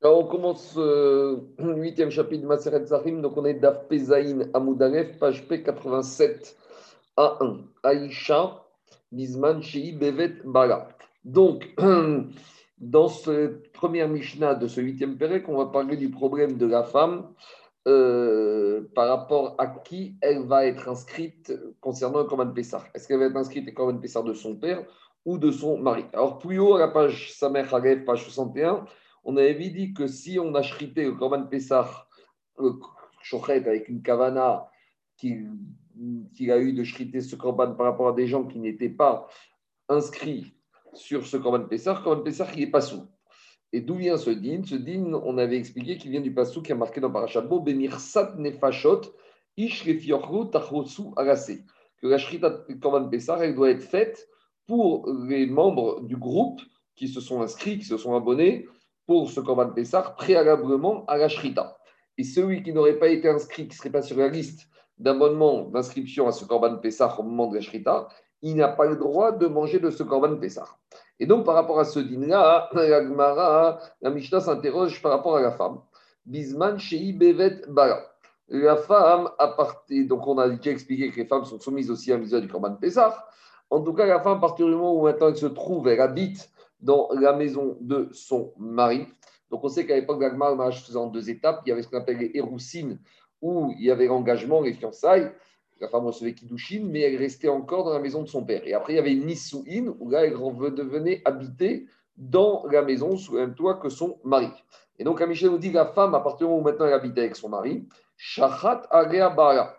Alors, on commence le huitième chapitre de Maseret Zahim. Donc, on est d'Af Pezaïn page P87 A1. Aïcha, Bisman, Shei, Bevet, Bala. Donc, dans cette première Mishnah de ce huitième Pérec, on va parler du problème de la femme euh, par rapport à qui elle va être inscrite concernant le Korban Pessah. Est-ce qu'elle va être inscrite au Korban Pessah de son père ou de son mari? Alors, plus haut, à la page Samer Harev, page 61, on avait dit que si on a chrité le Korban Pessah, le avec une kavana qu'il a eu de chriter ce Korban par rapport à des gens qui n'étaient pas inscrits sur ce Korban Pessah, Korban Pessah, il n'est pas sous. Et d'où vient ce din? Ce din, on avait expliqué qu'il vient du passou qui a marqué dans Parashat Benir Sat Nefashot, Ish Tachosu Arase. Que la Shrita Korban Pessah, elle doit être faite pour les membres du groupe qui se sont inscrits, qui se sont abonnés pour ce Korban Pessah préalablement à la Shrita. Et celui qui n'aurait pas été inscrit, qui ne serait pas sur la liste d'abonnement, d'inscription à ce Korban Pessah au moment de la Shrita, il n'a pas le droit de manger de ce Korban Pessah. Et donc, par rapport à ce dîner-là, la la Mishnah s'interroge par rapport à la femme. Bisman Shei Bevet Bala. La femme, à partir, donc on a déjà expliqué que les femmes sont soumises aussi à la du Korban Pessah. En tout cas, la femme, à partir du moment où maintenant elle se trouve, elle habite dans la maison de son mari. Donc on sait qu'à l'époque d'Agmar, le mariage faisait en deux étapes. Il y avait ce qu'on appelle les Héroussines, où il y avait l'engagement, les fiançailles. La femme recevait Kiddushin, mais elle restait encore dans la maison de son père. Et après, il y avait Nissouin, où là, elle devenait habiter dans la maison sous le même toit que son mari. Et donc, Michel nous dit la femme, à partir du moment où maintenant elle habite avec son mari, Shachat Agea Bara.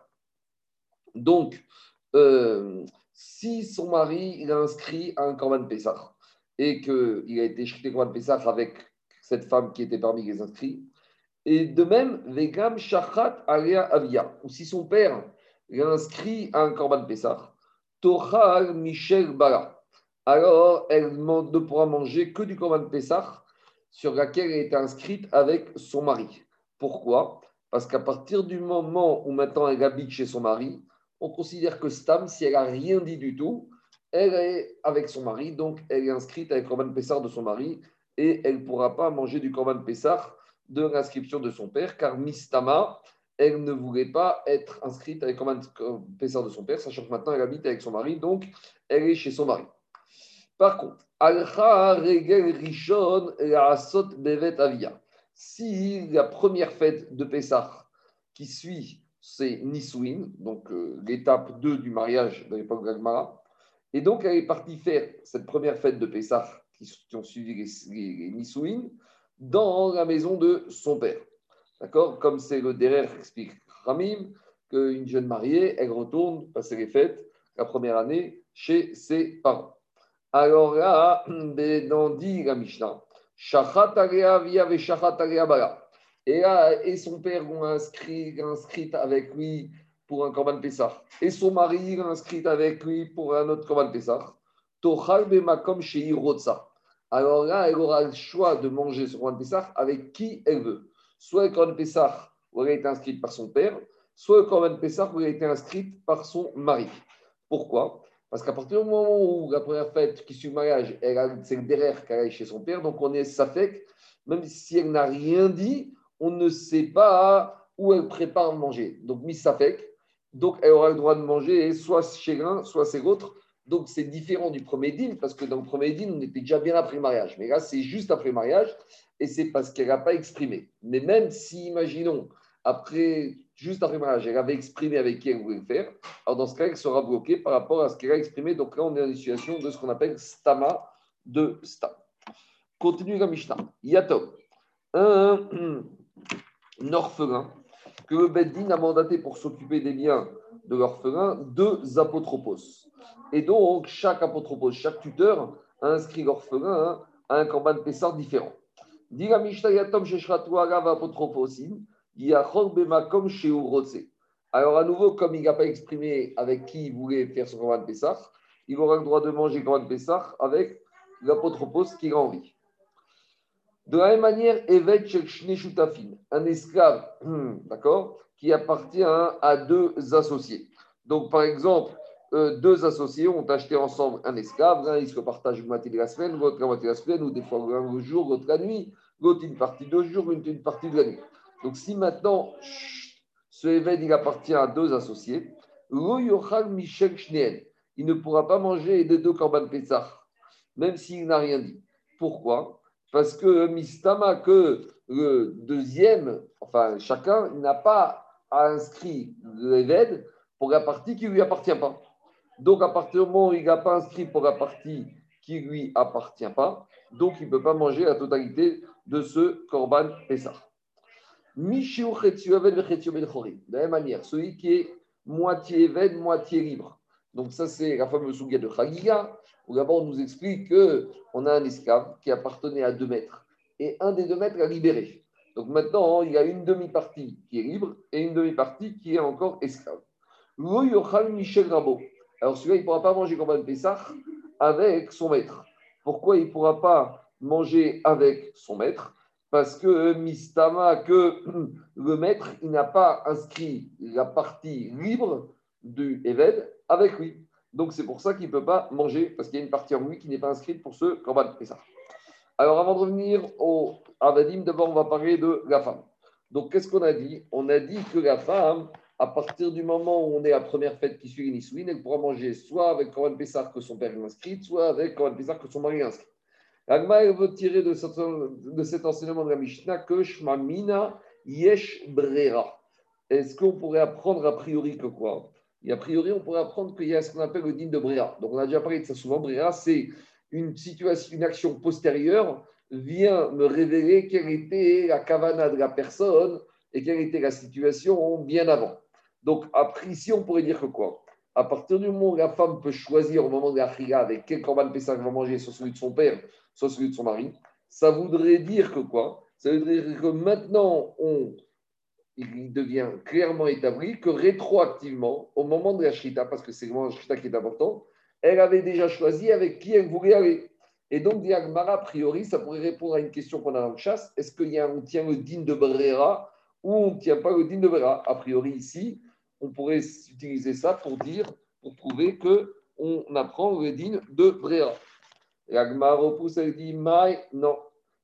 Donc, euh, si son mari il a inscrit un Korban Pessah, et qu'il a été chrité Korban Pessah avec cette femme qui était parmi les inscrits. Et de même, Vegam Shachat Alia Avia, ou si son père l'a inscrit à un Korban Pessah, Tochal Michel Bala. Alors, elle ne pourra manger que du Korban Pessah sur laquelle elle été inscrite avec son mari. Pourquoi? Parce qu'à partir du moment où maintenant elle habite chez son mari, on considère que Stam, si elle n'a rien dit du tout, elle est avec son mari, donc elle est inscrite avec Corban Pessar de son mari et elle ne pourra pas manger du Corban Pessar de l'inscription de son père, car Mistama, elle ne voulait pas être inscrite avec Corban Pessar de son père, sachant que maintenant elle habite avec son mari, donc elle est chez son mari. Par contre, Alcha Regel Rishon Asot Bevet Avia. Si la première fête de Pessah qui suit, c'est Nisouin, donc euh, l'étape 2 du mariage de l'époque d'Agmara, et donc, elle est partie faire cette première fête de Pessah qui, ont suivi les, les, dans la maison de son père. D'accord? Comme c'est le derrière explique Ramim, qu'une jeune mariée, elle retourne passer les fêtes la première année chez ses parents. Alors là, dans dit la Mishnah, et et son père l'ont inscrit, inscrit avec lui pour un Korban Pessah et son mari inscrit avec lui pour un autre Korban Pessah, alors là, elle aura le choix de manger ce Korban Pessah avec qui elle veut. Soit le Korban Pessah où a été inscrite par son père, soit le Korban Pessah où a été inscrite par son mari. Pourquoi? Parce qu'à partir du moment où la première fête qui suit le mariage, c'est le derrière qu'elle a chez son père, donc on est safek, même si elle n'a rien dit, on ne sait pas où elle prépare à manger. Donc, mis safek, donc elle aura le droit de manger soit chez l'un, soit chez l'autre. Donc c'est différent du premier dîme, parce que dans le premier dîme, on était déjà bien après le mariage. Mais là, c'est juste après le mariage, et c'est parce qu'elle n'a pas exprimé. Mais même si, imaginons, après, juste après le mariage, elle avait exprimé avec qui elle voulait le faire, alors dans ce cas, elle sera bloquée par rapport à ce qu'elle a exprimé. Donc là, on est dans une situation de ce qu'on appelle stama de stam. Continue la Mishnah. Yatom, un orphelin que le Beddin a mandaté pour s'occuper des biens de l'orphelin deux apotropos. Et donc, chaque apotropos, chaque tuteur a inscrit l'orphelin à un corban pessar différent. Alors, à nouveau, comme il n'a pas exprimé avec qui il voulait faire son corban pessar, il aura le droit de manger corban pessar avec l'apotropos qu'il a envie. De la même manière, Evet un esclave, d'accord, qui appartient à deux associés. Donc, par exemple, euh, deux associés ont acheté ensemble un esclave, l'un il se partage une moitié de la semaine, l'autre la moitié de la semaine, ou des fois un jour, l'autre la nuit. l'autre une partie de jour, une, une partie de la nuit. Donc si maintenant, ce il appartient à deux associés, Michel il ne pourra pas manger des deux Korban Pessah, même s'il n'a rien dit. Pourquoi? Parce que Mistama, que le deuxième, enfin chacun, n'a pas inscrit l'Eved pour la partie qui ne lui appartient pas. Donc, à partir du moment où il n'a pas inscrit pour la partie qui ne lui appartient pas, donc il ne peut pas manger la totalité de ce Korban Pessah. De la même manière, celui qui est moitié Eved, moitié libre. Donc, ça, c'est la fameuse souga de Chagiga, où d'abord on nous explique qu'on a un esclave qui appartenait à deux maîtres, et un des deux maîtres a libéré. Donc maintenant, il y a une demi-partie qui est libre et une demi-partie qui est encore esclave. Michel. Alors celui-là, il ne pourra pas manger Korban Pessah avec son maître. Pourquoi il ne pourra pas manger avec son maître? Parce que Mistama, que le maître, il n'a pas inscrit la partie libre du Eved avec lui. Donc c'est pour ça qu'il ne peut pas manger, parce qu'il y a une partie en lui qui n'est pas inscrite pour ce Korban Pessah. Alors avant de revenir au Avadim, d'abord on va parler de la femme. Donc qu'est-ce qu'on a dit? On a dit que la femme, à partir du moment où on est à première fête qui suit l'Inisouine, elle pourra manger soit avec Korban Pessah que son père est inscrit, soit avec Korban Pessah que son mari est inscrit. Agma, veut tirer de, cet enseignement de la Mishnah que Shmamina Yesh Brera. Est-ce qu'on pourrait apprendre a priori que quoi? Et a priori, on pourrait apprendre qu'il y a ce qu'on appelle le din de Brera. Donc on a déjà parlé de ça souvent. Brera, c'est une situation, une action postérieure vient me révéler quelle était la kavana de la personne et quelle était la situation bien avant. Donc, après, ici, on pourrait dire que quoi? À partir du moment où la femme peut choisir au moment de la chila avec quel corban Pessah elle va manger, soit celui de son père, soit celui de son mari, ça voudrait dire que quoi? Ça voudrait dire que maintenant, on, il devient clairement établi que rétroactivement, au moment de la shrita, parce que c'est le moment de la shrita qui est important, elle avait déjà choisi avec qui elle voulait aller. Et donc, Diagmara, a priori, ça pourrait répondre à une question qu'on a dans le chasse. Est-ce qu'on tient le din de Brera ou on ne tient pas le din de Brera? A priori, ici, on pourrait utiliser ça pour dire, pour prouver que on apprend le din de Brera. L'Agmara repousse, elle dit Maï, non.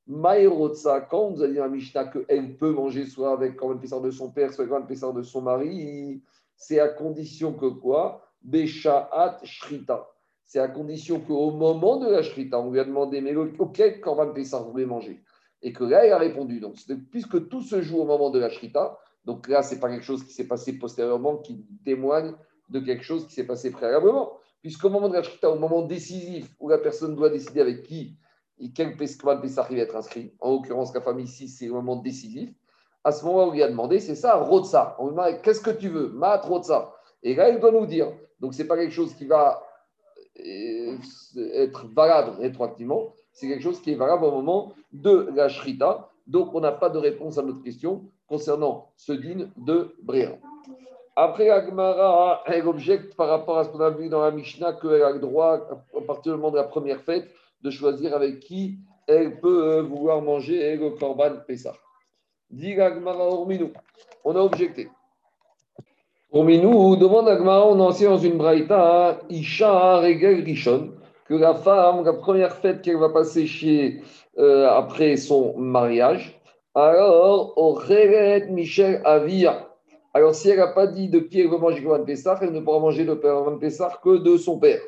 Maïrotsa, quand on nous a dit la Mishnah qu'elle peut manger soit avec quand même de son père, soit avec quand même de son mari, c'est à condition que quoi? Beshaat Shrita. C'est à condition qu'au moment de la Shrita, on lui a demandé Mais auquel Korban Pessah vous voulez manger? Et que là, il a répondu. Donc, puisque tout se joue au moment de la Shrita, donc là, ce n'est pas quelque chose qui s'est passé postérieurement qui témoigne de quelque chose qui s'est passé préalablement. Puisqu'au moment de la Shrita, au moment décisif où la personne doit décider avec qui et quel Korban Pessah va être inscrit, en l'occurrence, la femme ici, c'est le moment décisif. À ce moment où on lui a demandé, c'est ça, Rotsa. On lui demande Qu'est-ce que tu veux? Mat Rotsa. Et là, il doit nous dire. Donc, ce n'est pas quelque chose qui va euh, être valable rétroactivement, c'est quelque chose qui est valable au moment de la shrita. Donc, on n'a pas de réponse à notre question concernant ce din de Bréa. Après, Agmara, elle objecte par rapport à ce qu'on a vu dans la Mishnah qu'elle a le droit, à partir du moment de la première fête, de choisir avec qui elle peut vouloir manger le Korban Pessah. On a objecté. Nous demande à Gmara, on enseigne dans une braïta, Isha Regel Rishon, que la femme, la première fête qu'elle va passer chez, euh, après son mariage, alors, au Michel Avia. Alors, si elle n'a pas dit de qui elle veut manger le Pessah, elle ne pourra manger le Korban Pessah que de son père.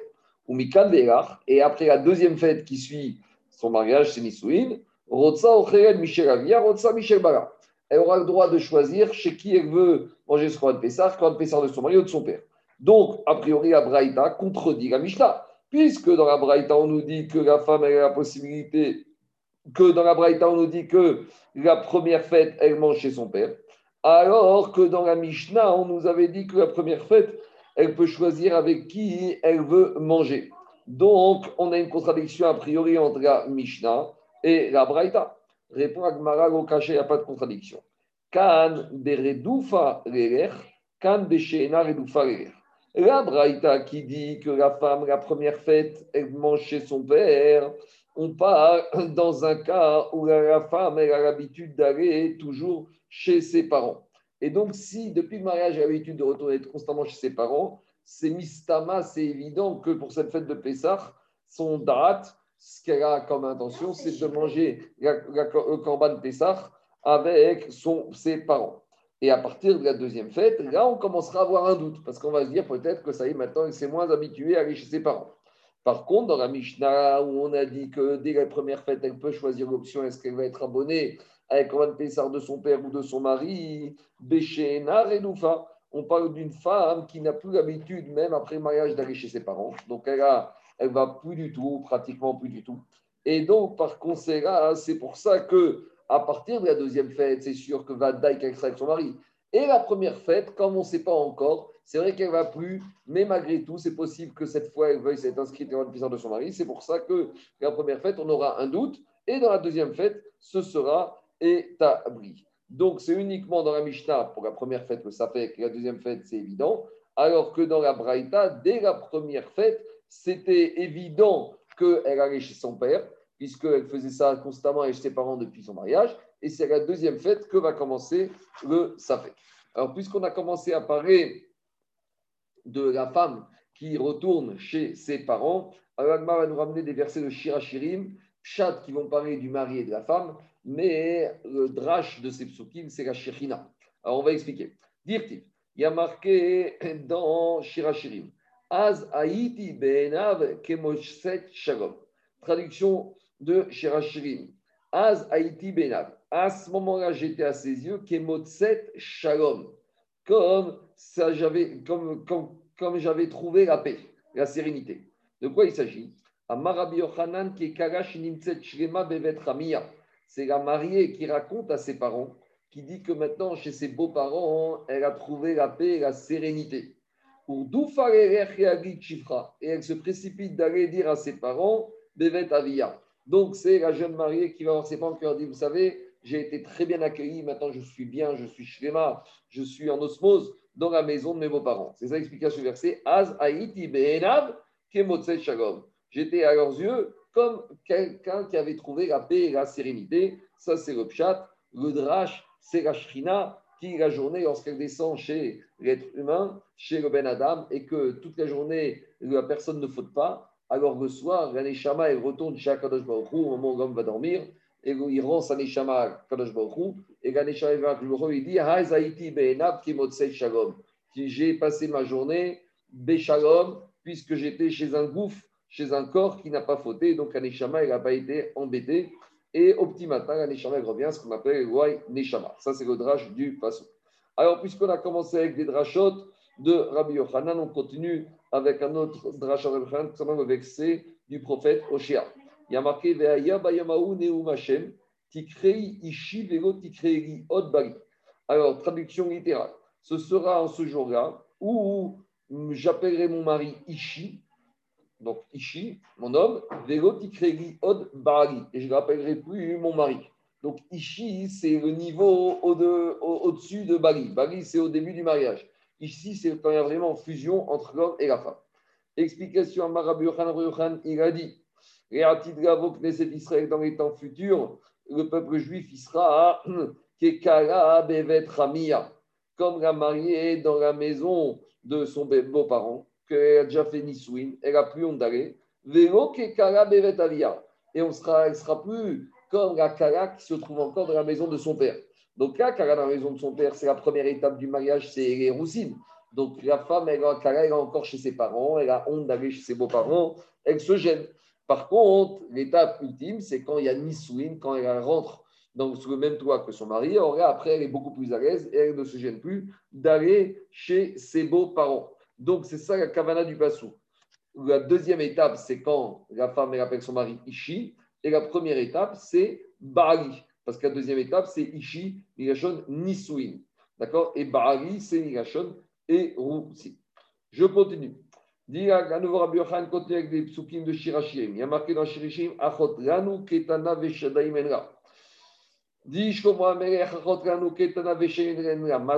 Et après la deuxième fête qui suit son mariage, c'est Nisouin, Rotsa Michel Avia, Rotsa Michel Bara. Elle aura le droit de choisir chez qui elle veut manger ce Korban Pessah, Korban Pessah de son mari ou de son père. Donc, a priori, la Braïta contredit la Mishnah, puisque dans la Braïta, on nous dit que la femme a la possibilité, que dans la Braïta, on nous dit que la première fête, elle mange chez son père, alors que dans la Mishnah, on nous avait dit que la première fête, elle peut choisir avec qui elle veut manger. Donc, on a une contradiction a priori entre la Mishnah et la Braïta. Répond à Gmara, au caché, il n'y a pas de contradiction. Kan beredoufa reler, kan beshena redoufa. La Braïta qui dit que la femme, la première fête, elle mange chez son père, on parle dans un cas où la femme a l'habitude d'aller toujours chez ses parents. Et donc, si depuis le mariage, elle a l'habitude de retourner constamment chez ses parents, c'est mistama, c'est évident que pour cette fête de Pessah, son date, ce qu'elle a comme intention, c'est de manger le Corban Pessah avec ses parents. Et à partir de la deuxième fête, là, on commencera à avoir un doute, parce qu'on va se dire peut-être que ça y est, maintenant, il s'est moins habitué à aller chez ses parents. Par contre, dans la Mishnah, où on a dit que dès la première fête, elle peut choisir l'option est-ce qu'elle va être abonnée avec Corban Pessar de son père ou de son mari, Béchéna, Renoufa. On parle d'une femme qui n'a plus l'habitude, même après le mariage, d'aller chez ses parents. Donc, elle a, elle va plus du tout, pratiquement plus du tout. Et donc, par conséquent, c'est pour ça que à partir de la deuxième fête, c'est sûr que va Daï qu'elle sera avec son mari. Et la première fête, comme on ne sait pas encore, c'est vrai qu'elle va plus, mais malgré tout, c'est possible que cette fois, elle veuille s'être inscrite dans le de son mari. C'est pour ça que la première fête, on aura un doute. Et dans la deuxième fête, ce sera établi. Donc, c'est uniquement dans la Mishnah pour la première fête que ça la deuxième fête, c'est évident. Alors que dans la Braïta, dès la première fête, c'était évident qu'elle allait chez son père, puisqu'elle faisait ça constamment avec ses parents depuis son mariage. Et c'est la deuxième fête que va commencer le Safek. Alors, puisqu'on a commencé à parler de la femme qui retourne chez ses parents, alors va nous ramener des versets de Shirachirim, Pshat qui vont parler du mari et de la femme, mais le drash de ces psukim, c'est la Shechina. Alors, on va expliquer. Dirtiv, il y a marqué dans Shirachirim, Az Haïti Be'enav Kemoshet Shalom. Traduction de Shirachirim. Az Haïti Be'enav. À ce moment-là, j'étais à ses yeux, Kemotset Shalom. Comme, j'avais, comme, comme, trouvé la paix, la sérénité. De quoi il s'agit? Amarabi Yochanan qui est Shrema Bevet. C'est la mariée qui raconte à ses parents, qui dit que maintenant, chez ses beaux-parents, elle a trouvé la paix et la sérénité. Et elle se précipite d'aller dire à ses parents, Bevet Avia. Donc, c'est la jeune mariée qui va voir ses parents qui leur dit Vous savez, j'ai été très bien accueilli, maintenant je suis bien, je suis shlema, je suis en osmose dans la maison de mes beaux-parents. C'est ça l'explication du verset. J'étais à leurs yeux comme quelqu'un qui avait trouvé la paix et la sérénité. Ça, c'est le pshat. Le drash, c'est la shrina qui, la journée, lorsqu'elle descend chez l'être humain, chez le Ben Adam, et que toute la journée, la personne ne faute pas, alors le soir, la Neshama, elle retourne chez Akadosh Baruch au moment où l'homme va dormir, et il rend sa Neshama à Akadosh Baruch et la Neshama il dit Hazaiti Be'enab Kimotsei Shalom. J'ai passé ma journée, Béchalom, puisque j'étais chez un gouffre chez un corps qui n'a pas fauté, donc un Neshama, n'a pas été embêté. Et au petit matin, un Neshama revient, ce qu'on appelle le Neshama. Ça, c'est le drach du Passou. Alors, puisqu'on a commencé avec des drachotes de Rabbi Yochanan, on continue avec un autre drach de Rabbi Yochanan, concernant le vexé du prophète Oshia. Il y a marqué tikrei ishi vego od bari. Alors, traduction littérale. Ce sera en ce jour-là où j'appellerai mon mari Ishi, donc Ishi, mon homme, Od Bari, et je ne rappellerai plus mon mari. Donc Ishi, c'est le niveau au-dessus de, Bari. Bari, c'est au début du mariage. Ici, c'est quand il y a vraiment fusion entre l'homme et la femme. Explication à Marabu Yochan, il a dit Israël dans les temps futurs, le peuple juif, il sera Kekara Bevet Ramia, comme la mariée dans la maison de son beau-parent qu'elle a déjà fait Niswin, elle a plus honte d'aller. Et on sera, elle sera plus comme la Kara qui se trouve encore dans la maison de son père. Donc là, Kara dans la maison de son père, c'est la première étape du mariage, c'est les rousines. Donc la femme, elle, Kara, elle est encore chez ses parents, elle a honte d'aller chez ses beaux-parents, elle se gêne. Par contre, l'étape ultime, c'est quand il y a Niswin, quand elle rentre donc, sous le même toit que son mari. Après, elle est beaucoup plus à l'aise et elle ne se gêne plus d'aller chez ses beaux-parents. Donc, c'est ça la kavana du Passou. La deuxième étape, c'est quand la femme elle appelle son mari Ishi. Et la première étape, c'est Bali. Parce que la deuxième étape, c'est Ishi, Nigashon, Nisuin. D'accord? Et Bali, c'est Nigashon et Roussi. Je continue. À nouveau Rabbi continue avec des psukim de Shirashim. Il y a marqué dans Shirashim, Achot Ranu Ketana Veshadaim Enra. Ma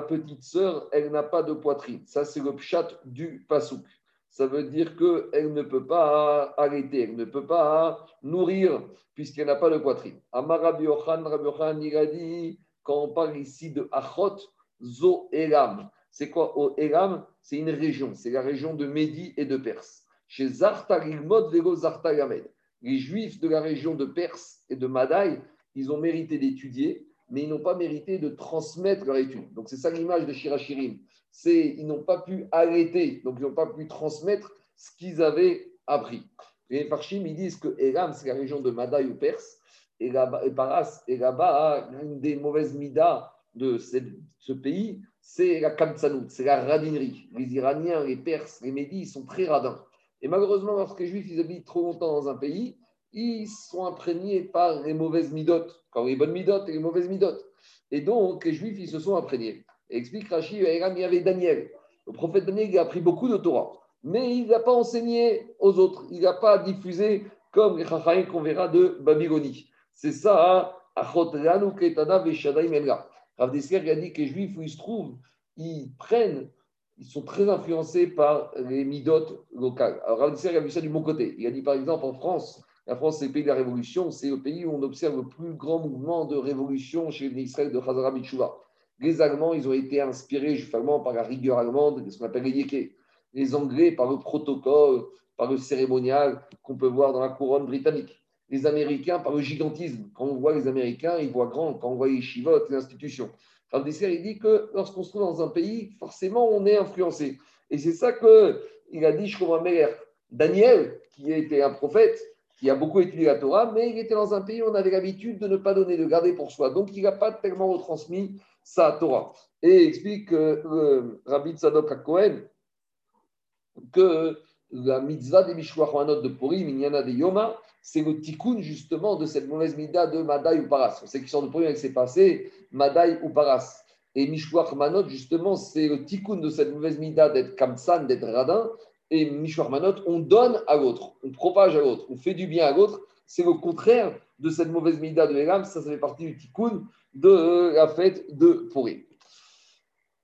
petite sœur, elle n'a pas de poitrine. Ça, c'est le pchat du pasouk. Ça veut dire qu'elle ne peut pas arrêter, elle ne peut pas nourrir puisqu'elle n'a pas de poitrine. Amar Rabbi il a dit, quand on parle ici de Achot, Zo Elam. C'est quoi au Elam C'est une région, c'est la région de Médie et de Perse. Chez Zartarilmod, Vego Zartalamed. les juifs de la région de Perse et de Madaï, ils ont mérité d'étudier, mais ils n'ont pas mérité de transmettre leur étude. Donc c'est ça l'image de Shirachirim. C'est ils n'ont pas pu arrêter, donc ils n'ont pas pu transmettre ce qu'ils avaient appris. Les Farshim, ils disent que Elam, c'est la région de Madaï ou Perse, et, là et Paras, et là-bas, une des mauvaises midas de ce pays, c'est la kamtsanout, c'est la radinerie. Les Iraniens, les Perses, les Médis, ils sont très radins. Et malheureusement, lorsque les Juifs ils habitent trop longtemps dans un pays, ils sont imprégnés par les mauvaises midotes, quand les bonnes midotes et les mauvaises midotes. Et donc, les Juifs, ils se sont imprégnés. Et explique Rachid, il y avait Daniel. Le prophète Daniel, il a appris beaucoup de Torah, mais il n'a pas enseigné aux autres. Il n'a pas diffusé comme les Chachaïm qu'on verra de Babylonie. C'est ça, Achot Lanu Ketana. Rav a dit que les Juifs, où ils se trouvent, ils prennent, ils sont très influencés par les midotes locales. Alors Rav a vu ça du bon côté. Il a dit par exemple en France, la France, c'est le pays de la révolution, c'est le pays où on observe le plus grand mouvement de révolution chez les Israël de Hazara Bichouva. Les Allemands, ils ont été inspirés justement par la rigueur allemande, ce qu'on appelle les yékés. Les Anglais, par le protocole, par le cérémonial qu'on peut voir dans la couronne britannique. Les Américains, par le gigantisme. Quand on voit les Américains, ils voient grand. Quand on voit les chivotes, les institutions. Rav il dit que lorsqu'on se trouve dans un pays, forcément, on est influencé. Et c'est ça qu'il a dit, je crois, Daniel, qui était un prophète, qui a beaucoup étudié la Torah, mais il était dans un pays où on avait l'habitude de ne pas donner, de garder pour soi. Donc, il n'a pas tellement retransmis sa Torah. Et il explique euh, Rabbi Tzadok Cohen que la mitzvah des Mishwach de Purim, Minyana de Yoma, c'est le tikkun justement de cette mauvaise mida de Madaï ou Paras. On sait qu'ils sont de Purim avec ses passé, Madaï ou Paras. Et Mishwach Manot, justement, c'est le tikkun de cette mauvaise mida d'être Kamsan, d'être radin. Et Mishwach Manot, on donne à l'autre, on propage à l'autre, on fait du bien à l'autre. C'est le contraire de cette mauvaise mida de Elam. Ça, ça fait partie du tikkun de la fête de Purim.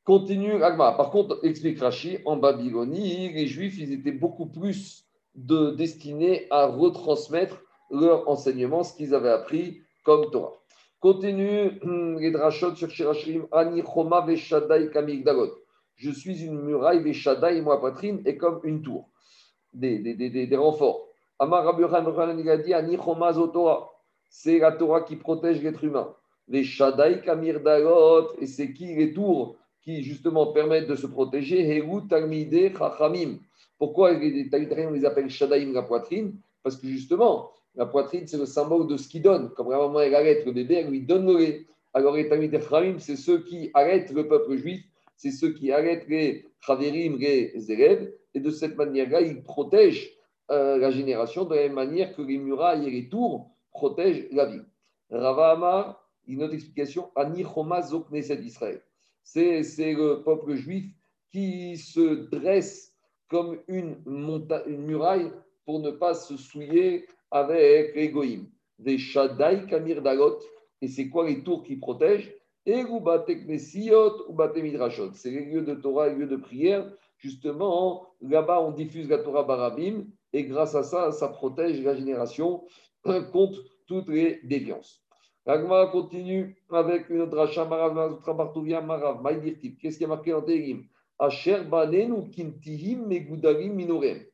Continue Agma. Par contre, explique Rashi, en Babylonie, les Juifs, ils étaient beaucoup plus de, destinés à retransmettre leur enseignement, ce qu'ils avaient appris comme Torah. Continue hum, les sur Shirashim, Ani Choma Veshadai Kamigdagot. Je suis une muraille Veshadai, moi poitrine, est comme une tour. Des, des, des, des renforts. Amar Rabbi il a dit. C'est la Torah qui protège l'être humain. Veshadai Kamigdagot. Et c'est qui les tours qui justement permettent de se protéger? Pourquoi les Talmudiens, on les appelle Shadaim la poitrine? Parce que justement, la poitrine, c'est le symbole de ce qui donne. Comme la maman, elle arrête le bébé, elle lui donne le lait. Alors les Talmudiens c'est ceux qui arrêtent le peuple juif, c'est ceux qui arrêtent les Chaverim, les élèves. Et de cette manière-là, ils protègent euh, la génération de la même manière que les murailles et les tours protègent la ville. Rava Amar, une autre explication, Ani Choma Zokneset d'Israël c'est le peuple juif qui se dresse comme une, muraille pour ne pas se souiller avec l'égoïme. Des Shaddai Kamir Dalot, et c'est quoi les tours qui protègent? C'est les lieux de Torah, les lieux de prière. Justement, là-bas, on diffuse la Torah Barabim, et grâce à ça, ça protège la génération contre toutes les déviances. L'Agma continue avec une autre rachat, Marav Marav, Maïdirtip. Qu'est-ce qui a marqué dans Tehim Asher Banenu Kintihim Megudarim Minorem.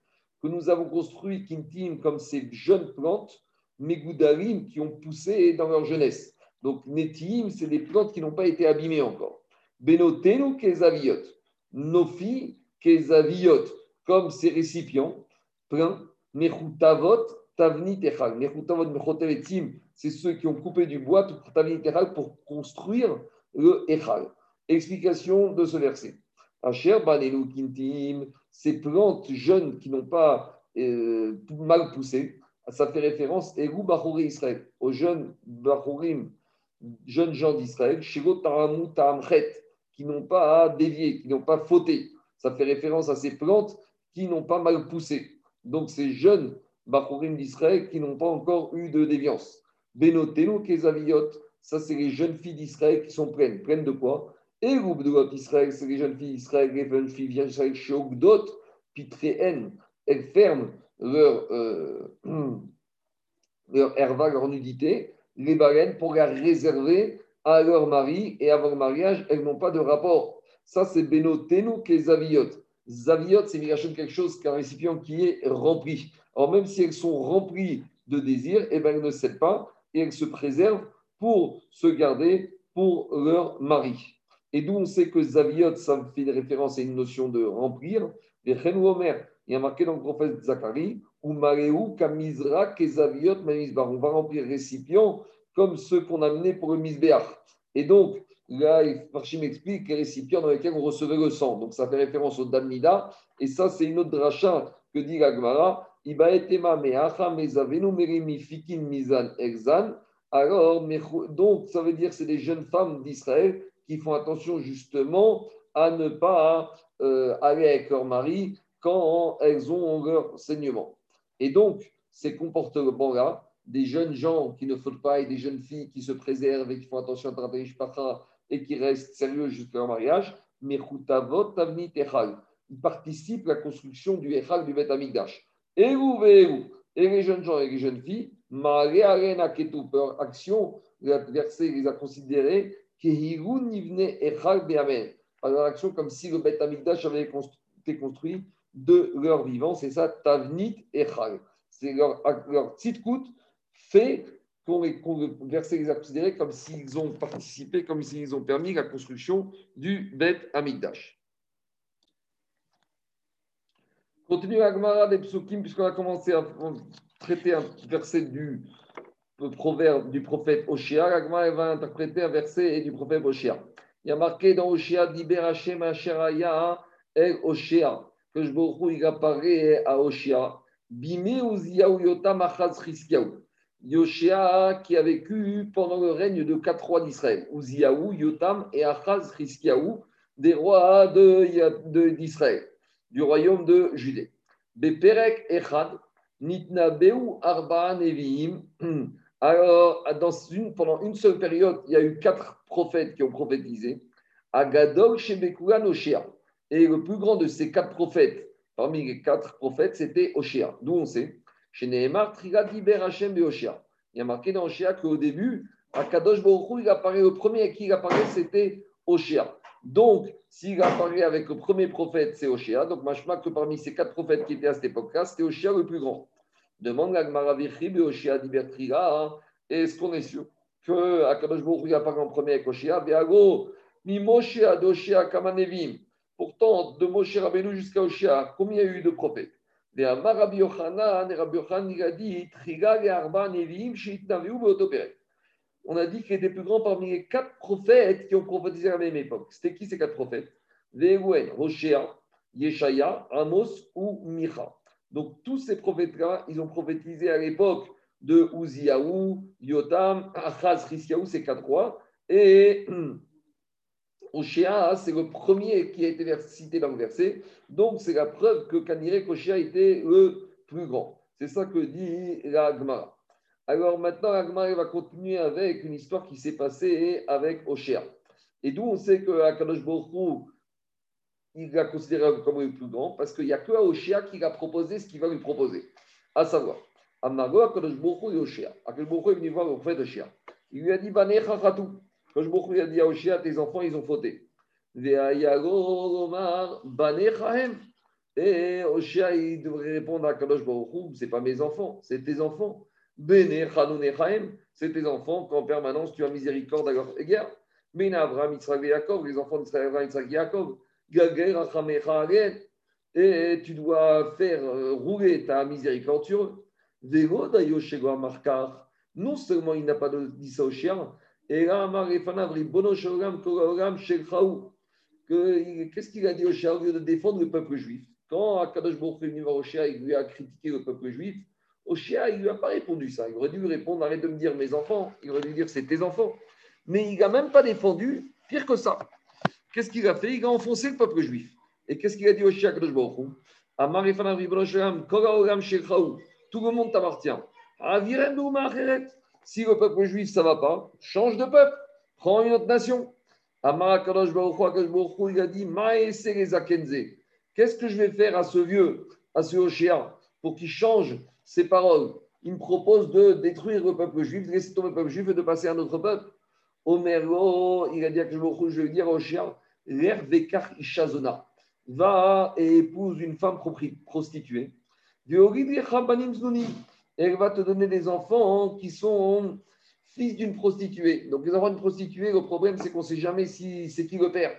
Que nous avons construit Kintihim comme ces jeunes plantes, Megudarim qui ont poussé dans leur jeunesse. Donc Netihim, c'est des plantes qui n'ont pas été abîmées encore. Benotenu Kezaviot. Nofi Kezaviot. Comme ces récipients pleins. Mechutavot Tavnit Echal. Mechutavot Mechotevetim c'est ceux qui ont coupé du bois pour construire le Echal. Explication de ce verset. Asher Banelu Kintim, ces plantes jeunes qui n'ont pas euh, mal poussé, ça fait référence Bachouri Israël, aux jeunes Bachurim, jeunes gens d'Israël, qui n'ont pas dévié, qui n'ont pas fauté. Ça fait référence à ces plantes qui n'ont pas mal poussé. Donc ces jeunes Bachurim d'Israël qui n'ont pas encore eu de déviance. Benotenu Kezaviot, ça c'est les jeunes filles d'Israël qui sont pleines. Pleines de quoi? Et de Israël, c'est les jeunes filles d'Israël, les jeunes filles d'Israël, Shogdot, Pitréen. Elles ferment leur, euh, leur herva, leur nudité, les baleines, pour la réserver à leur mari et avant le mariage, elles n'ont pas de rapport. Ça, c'est Benotenu Kezaviot. Zaviot, c'est quelque chose, qu'un récipient qui est rempli. Alors, même si elles sont remplies de désir, eh ben, elles ne cèdent pas et elles se préservent pour se garder pour leur mari. Et d'où on sait que Zaviot, ça fait référence à une notion de remplir. Les Omer, il y a marqué dans le prophète Zacharie, ou Mareu, Kamizra, Kezaviot, On va remplir récipients comme ceux qu'on a menés pour le Misbeach. Et donc, là, Marchim explique les récipients dans lesquels on recevait le sang. Donc, ça fait référence au Damnida. Et ça, c'est une autre dracha que dit l'Agmara. Alors, donc, ça veut dire que c'est des jeunes femmes d'Israël qui font attention justement à ne pas euh, aller avec leur mari quand elles ont leur saignement. Et donc, ces comportements-là, des jeunes gens qui ne font pas et des jeunes filles qui se préservent et qui font attention à Pacha et qui restent sérieux jusqu'à leur mariage, ils participent à la construction du Echal du Bet Amigdash. Et vous, vous, et les jeunes gens et les jeunes filles, leur action, le verset les a considérés par leur action comme si le Bet Amigdash avait été construit de leur vivant. C'est ça, Tavnit Echal. C'est leur, leur tzitkout fait qu'on qu verset les a comme s'ils ont participé, comme s'ils ont permis la construction du Bet Amigdash. Continue Agmara des Psukim, puisqu'on a commencé à traiter un verset du proverbe du prophète Oshia. Agmara va interpréter un verset du prophète Oshia. Il y a marqué dans Oshia, Diber Hashem El Oshia, que je il apparaît à Oshia. Bime Uziyahu Yotam Achaz Chiskiyahu. Yoshia qui a vécu pendant le règne de quatre rois d'Israël, Uziyahu, Yotam et Achaz Chiskiyahu, des rois d'Israël du royaume de Judée. Beperek Echad, Nitna Beu Arba. Alors, dans une, pendant une seule période, il y a eu quatre prophètes qui ont prophétisé. Agadol Shebekulan Oshia. Et le plus grand de ces quatre prophètes, parmi les quatre prophètes, c'était Oshia. D'où on sait Chez Nehemar, Trigadi Berachem Oshia. Il y a marqué dans Oshia qu'au début, Akadosh Baruch il apparaît, le premier à qui il apparaît, c'était Oshia. Donc, s'il a parlé avec le premier prophète, c'est Oshia. Donc, machma que parmi ces quatre prophètes qui étaient à cette époque-là, c'était Oshia le plus grand. Demande la Gmaravichib et Oshia d'Ibertriga. Est-ce qu'on est sûr que Akadosh Baruch a parlé en premier avec Oshia Beago, mi Moshe d'Oshia Kamanevim. Pourtant, de Moshe Rabbeinu jusqu'à Oshia, combien il y a eu de prophètes? Yochanan, Yochanan, et Beotoperet on a dit qu'il était plus grand parmi les quatre prophètes qui ont prophétisé à la même époque. C'était qui ces quatre prophètes? Ve'uen, Roshea, Yeshaya, Amos ou Micha. Donc tous ces prophètes-là, ils ont prophétisé à l'époque de Uziaou, Yotam, Achaz, Riskiaou, ces quatre rois. Et Oshea, c'est le premier qui a été cité dans le verset. Donc c'est la preuve que Kanirek Oshea était le plus grand. C'est ça que dit la Gemara. Alors maintenant, Agmar va continuer avec une histoire qui s'est passée avec Oshia. Et d'où on sait que Akadosh Borou, il l'a considéré comme le plus grand, parce qu'il n'y a que Oshia qui a proposé ce qu'il va lui proposer. À savoir, Akadosh Borou et Oshia. Akadosh Borou est venu voir le prophète Oshia. Il lui a dit Banecha Khatou. Akadosh Borou a dit à Oshia Tes enfants, ils ont fauté. Et Oshia, il devrait répondre à Kadosh Baruch Ce n'est pas mes enfants, c'est tes enfants. Bene c'est tes enfants qu'en permanence tu as miséricorde à leur égard. Mais Abraham, Israël et Jacob, les enfants d'Israël, Abraham, Israël Jacob, et tu dois faire euh, rouler ta miséricorde sur eux. Non seulement il n'a pas dit ça au chien, et là, qu'est-ce qu'il a dit au chien au lieu de défendre le peuple juif? Quand Akadosh Baruch est venu voir Oshia, il lui a critiqué le peuple juif, Oshia, il ne lui a pas répondu ça. Il aurait dû lui répondre arrête de me dire mes enfants. Il aurait dû dire c'est tes enfants. Mais il n'a même pas défendu pire que ça. Qu'est-ce qu'il a fait? Il a enfoncé le peuple juif. Et qu'est-ce qu'il a dit au Shia Kadosh Tout le monde t'appartient. Si le peuple juif, ça ne va pas, change de peuple. Prends une autre nation. Il a dit Qu'est-ce que je vais faire à ce vieux, à ce Oshia, pour qu'il change ses paroles? Il me propose de détruire le peuple juif, de laisser tomber le peuple juif et de passer à un autre peuple. Omerlo, il a dit à je vais dire chien, l'air ishazona, va et épouse une femme prostituée. Elle va te donner des enfants qui sont fils d'une prostituée. Donc, les enfants d'une prostituée, le problème, c'est qu'on ne sait jamais si c'est qui le père.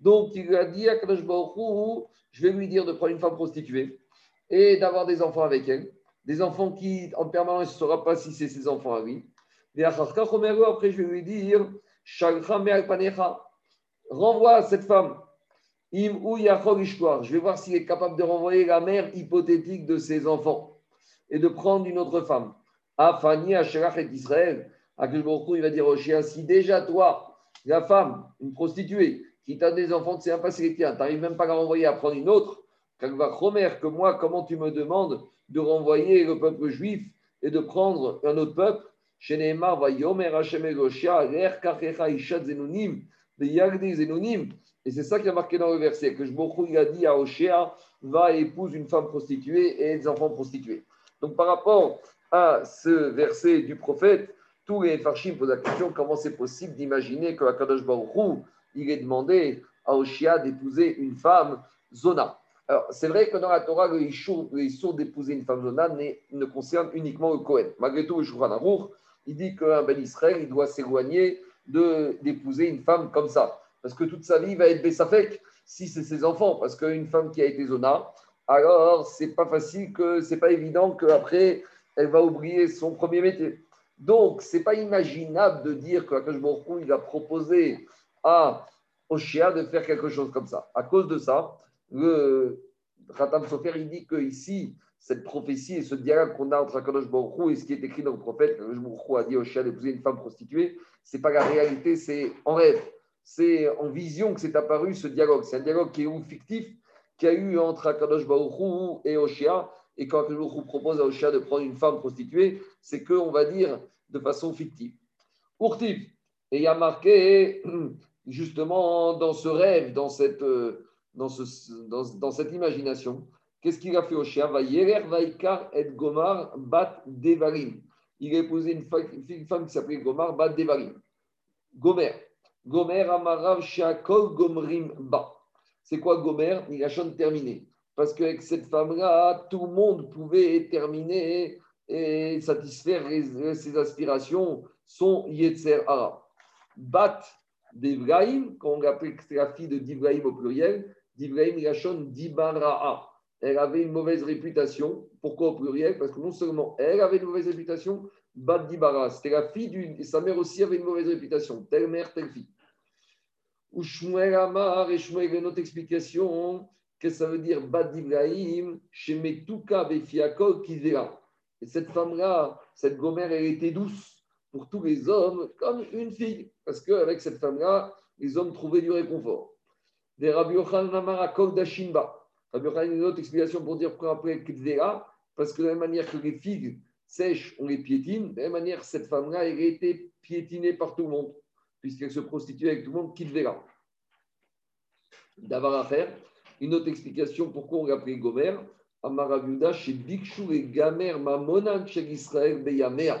Donc, il a dit à Kadosh je vais lui dire de prendre une femme prostituée et d'avoir des enfants avec elle. Des enfants qui, en permanence, ne saura pas si c'est ses enfants à lui. Et après, je vais lui dire, renvoie cette femme. Je vais voir s'il est capable de renvoyer la mère hypothétique de ses enfants et de prendre une autre femme. Afani, Asherach et Israël. il va dire au chien si déjà toi, la femme, une prostituée, qui t'a des enfants, tu sais même pas si les tiens, même pas à la renvoyer à prendre une autre, que moi, comment tu me demandes de renvoyer le peuple juif et de prendre un autre peuple? Et c'est ça qui a marqué dans le verset, que il a dit à Oshéa, va épouse une femme prostituée et des enfants prostitués. Donc par rapport à ce verset du prophète, tous les Farshim posent la question comment c'est possible d'imaginer que Kadosh Baruch il est demandé à Oshia d'épouser une femme Zona. Alors, c'est vrai que dans la Torah, le Issour d'épouser une femme Zona ne concerne uniquement le Kohen. Malgré tout, le Shulchan il dit qu'un bel Israël, il doit s'éloigner d'épouser une femme comme ça. Parce que toute sa vie va être Bessafek si c'est ses enfants. Parce qu'une femme qui a été Zona, alors c'est pas facile, que c'est pas évident qu'après, elle va oublier son premier métier. Donc, c'est pas imaginable de dire que il a proposé à Oshia de faire quelque chose comme ça. À cause de ça, le Khatam Sofer, il dit que ici, cette prophétie et ce dialogue qu'on a entre Akadosh Baruch et ce qui est écrit dans le prophète, Akadosh Baruch a dit Oshia d'épouser une femme prostituée, c'est pas la réalité, c'est en rêve. C'est en vision que c'est apparu ce dialogue. C'est un dialogue qui est ou fictif, qui a eu entre Akadosh Baruch et Oshia. Et quand Akadosh Baruch propose à Oshia de prendre une femme prostituée, c'est que, on va dire, de façon fictive. Urtif. Et il y a marqué justement dans ce rêve, dans cette, euh, dans ce, dans, cette imagination, qu'est-ce qu'il a fait au chien Vaikar et Gomar Bat Devarim. Il a épousé une, femme qui s'appelait Gomar Bat Devarim. Gomer. Gomer Amarav Shakol Gomrim Ba. C'est quoi Gomer? Il a terminé. Parce qu'avec cette femme-là, tout le monde pouvait terminer et satisfaire ses aspirations, son Yetzer Ara. Bat d'Ibrahim, quand on appelle la fille d'Ibrahim au pluriel, d'Ibrahim Yachon Dibara'a. Elle avait une mauvaise réputation. Pourquoi au pluriel? Parce que non seulement elle avait une mauvaise réputation, Bad Dibara, c'était la fille d'une. Sa mère aussi avait une mauvaise réputation. Telle mère, telle fille. Ou Shmuel Amar, et Shmuel a une autre explication. Que ça veut dire? Bad d'Ibrahim, chez Metuka Befiakol Kizera. Et cette femme-là, cette gomère, elle était douce pour tous les hommes comme une fille, parce qu'avec cette femme-là, les hommes trouvaient du réconfort. Des Rabbi Yochanan Amara Dashimba. Rabbi Yochanan, une autre explication pour dire pourquoi après Kdvera, parce que de la même manière que les figues sèches, on les piétine, de la même manière, cette femme-là, elle a été piétinée par tout le monde, puisqu'elle se prostituait avec tout le monde, Kdvera. D'avoir à faire. Une autre explication pourquoi on l'appelait Gomer, Amarabiuda, chez Bikshu et Gamer Mamonan, chez Israël, Beyamer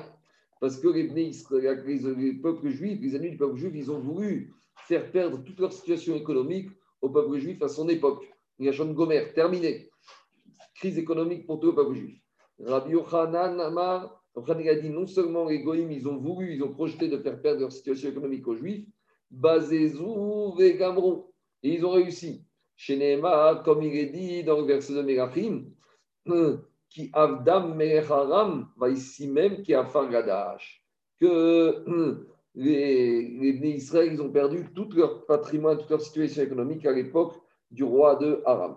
parce que les, les, peuples juifs, les ennemis du peuple juif, ils ont voulu faire perdre toute leur situation économique au peuple juif à son époque. Yachon Gomer, terminé. Crise économique pour tout le peuple juif. Rabbi Yochanan Amar, il a dit non seulement les Goïms, ils ont voulu, ils ont projeté de faire perdre leur situation économique aux juifs, Bazezou et Gamron. Et ils ont réussi. Chez comme il est dit dans le verset de Mérachim, qui Avdam Meharam, va ici même qui a Gadash, que les, les Israël, ont perdu tout leur patrimoine, toute leur situation économique à l'époque du roi de Aram.